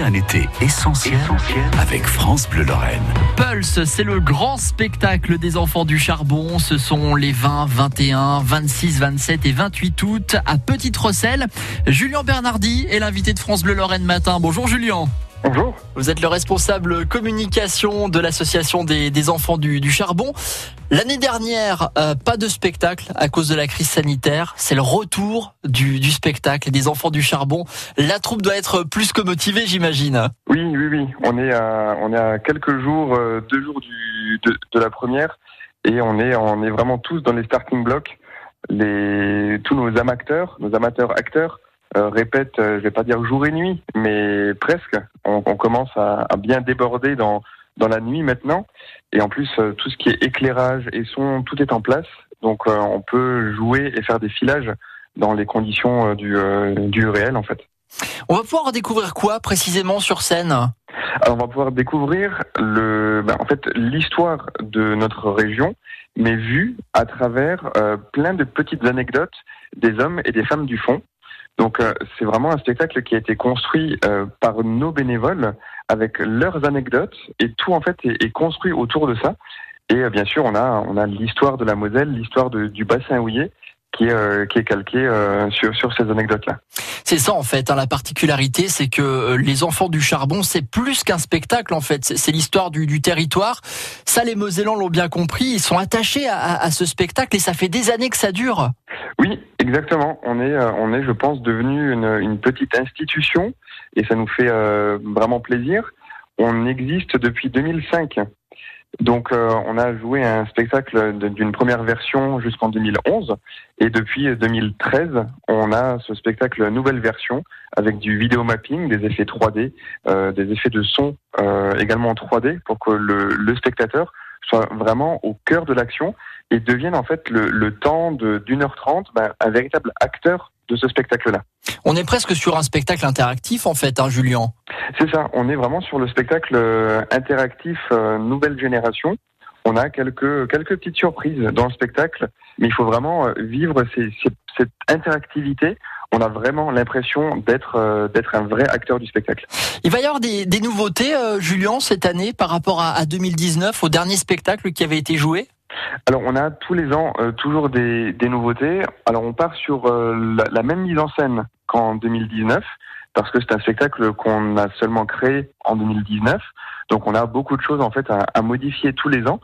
Un été essentiel, avec France Bleu Lorraine. Pulse, c'est le grand spectacle des enfants du charbon. Ce sont les 20, 21, 26, 27 et 28 août à Petite Rosselle. Julien Bernardi est l'invité de France Bleu Lorraine matin. Bonjour Julien. Bonjour. Vous êtes le responsable communication de l'association des, enfants du, charbon. L'année dernière, euh, pas de spectacle à cause de la crise sanitaire. C'est le retour du, spectacle des enfants du charbon. La troupe doit être plus que motivée, j'imagine. Oui, oui, oui. On est à, on est à quelques jours, euh, deux jours du, de, de, la première, et on est, on est vraiment tous dans les starting blocks. Les, tous nos amateurs, nos amateurs acteurs euh, répète, euh, je vais pas dire jour et nuit, mais presque. On, commence à, bien déborder dans dans la nuit maintenant. Et en plus, euh, tout ce qui est éclairage et son, tout est en place. Donc, on peut jouer et faire des filages dans les conditions du, du réel, en fait. On va pouvoir découvrir quoi précisément sur scène? Alors, on va pouvoir découvrir le, ben, en fait, l'histoire de notre région, mais vue à travers plein de petites anecdotes des hommes et des femmes du fond. Donc euh, c'est vraiment un spectacle qui a été construit euh, par nos bénévoles avec leurs anecdotes et tout en fait est, construit autour de ça. Et euh, bien sûr on a on a l'histoire de la Moselle, l'histoire du bassin houillé qui est, qui est calqué sur, sur ces anecdotes-là. C'est ça en fait, hein, la particularité, c'est que les enfants du charbon, c'est plus qu'un spectacle en fait, c'est l'histoire du, du, territoire. Ça, les Mosellans l'ont bien compris, ils sont attachés à, à, ce spectacle et ça fait des années que ça dure. Oui, exactement. On est, euh, on est, je pense, devenu une, petite institution et ça nous fait euh, vraiment plaisir. On existe depuis 2005. Donc, euh, on a joué un spectacle d'une première version jusqu'en 2011, et depuis 2013, on a ce spectacle nouvelle version avec du vidéo mapping, des effets 3D, euh, des effets de son également en 3D, pour que le spectateur soit vraiment au cœur de l'action et devienne en fait le, le temps d'une heure trente ben, un véritable acteur de ce spectacle-là. On est presque sur un spectacle interactif en fait, hein, Julien. C'est ça, on est vraiment sur le spectacle euh, interactif euh, nouvelle génération. On a quelques quelques petites surprises dans le spectacle, mais il faut vraiment euh, vivre ces, cette interactivité on a vraiment l'impression d'être d'être un vrai acteur du spectacle. Il va y avoir des, des nouveautés, Julien, cette année par rapport à, à 2019, au dernier spectacle qui avait été joué? Alors on a tous les ans euh, toujours des, des, nouveautés. Alors on part sur euh, la, même mise en scène qu'en 2019 parce que c'est un spectacle qu'on a seulement créé en 2019. Donc on a beaucoup de choses en fait à, à modifier tous les ans.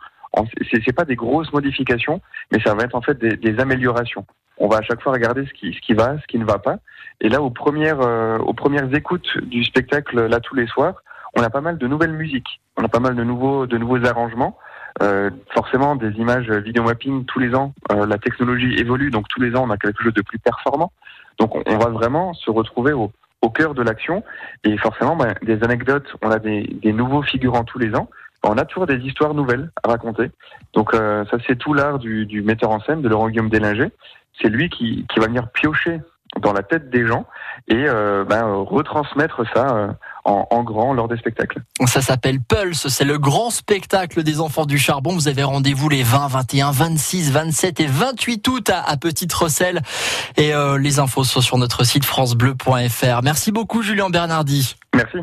C'est, c'est pas des grosses modifications, mais ça va être en fait des, des, améliorations. On va à chaque fois regarder ce qui, ce qui va, ce qui ne va pas. Et là, aux premières, euh, aux premières écoutes du spectacle, là tous les soirs, on a pas mal de nouvelles musiques. On a pas mal de nouveaux, de nouveaux arrangements. Euh, forcément, des images vidéo mapping tous les ans, euh, la technologie évolue, donc tous les ans on a quelque chose de plus performant. Donc on, va vraiment se retrouver au, au cœur de l'action et forcément ben, des anecdotes, on a des, des, nouveaux figurants tous les ans. On a toujours des histoires nouvelles à raconter. Donc euh, ça c'est tout l'art du, du, metteur en scène de Laurent Guillaume Délinger. C'est lui qui, qui va venir piocher dans la tête des gens et euh, ben, retransmettre ça euh, en, en, grand lors des spectacles. Ça s'appelle Pulse, c'est le grand spectacle des enfants du charbon. Vous avez rendez-vous les 20, 21, 26, 27 et 28 août à, à Petite Rosselle et euh, les infos sont sur notre site francebleu.fr. Merci beaucoup Julien Bernardi. Merci.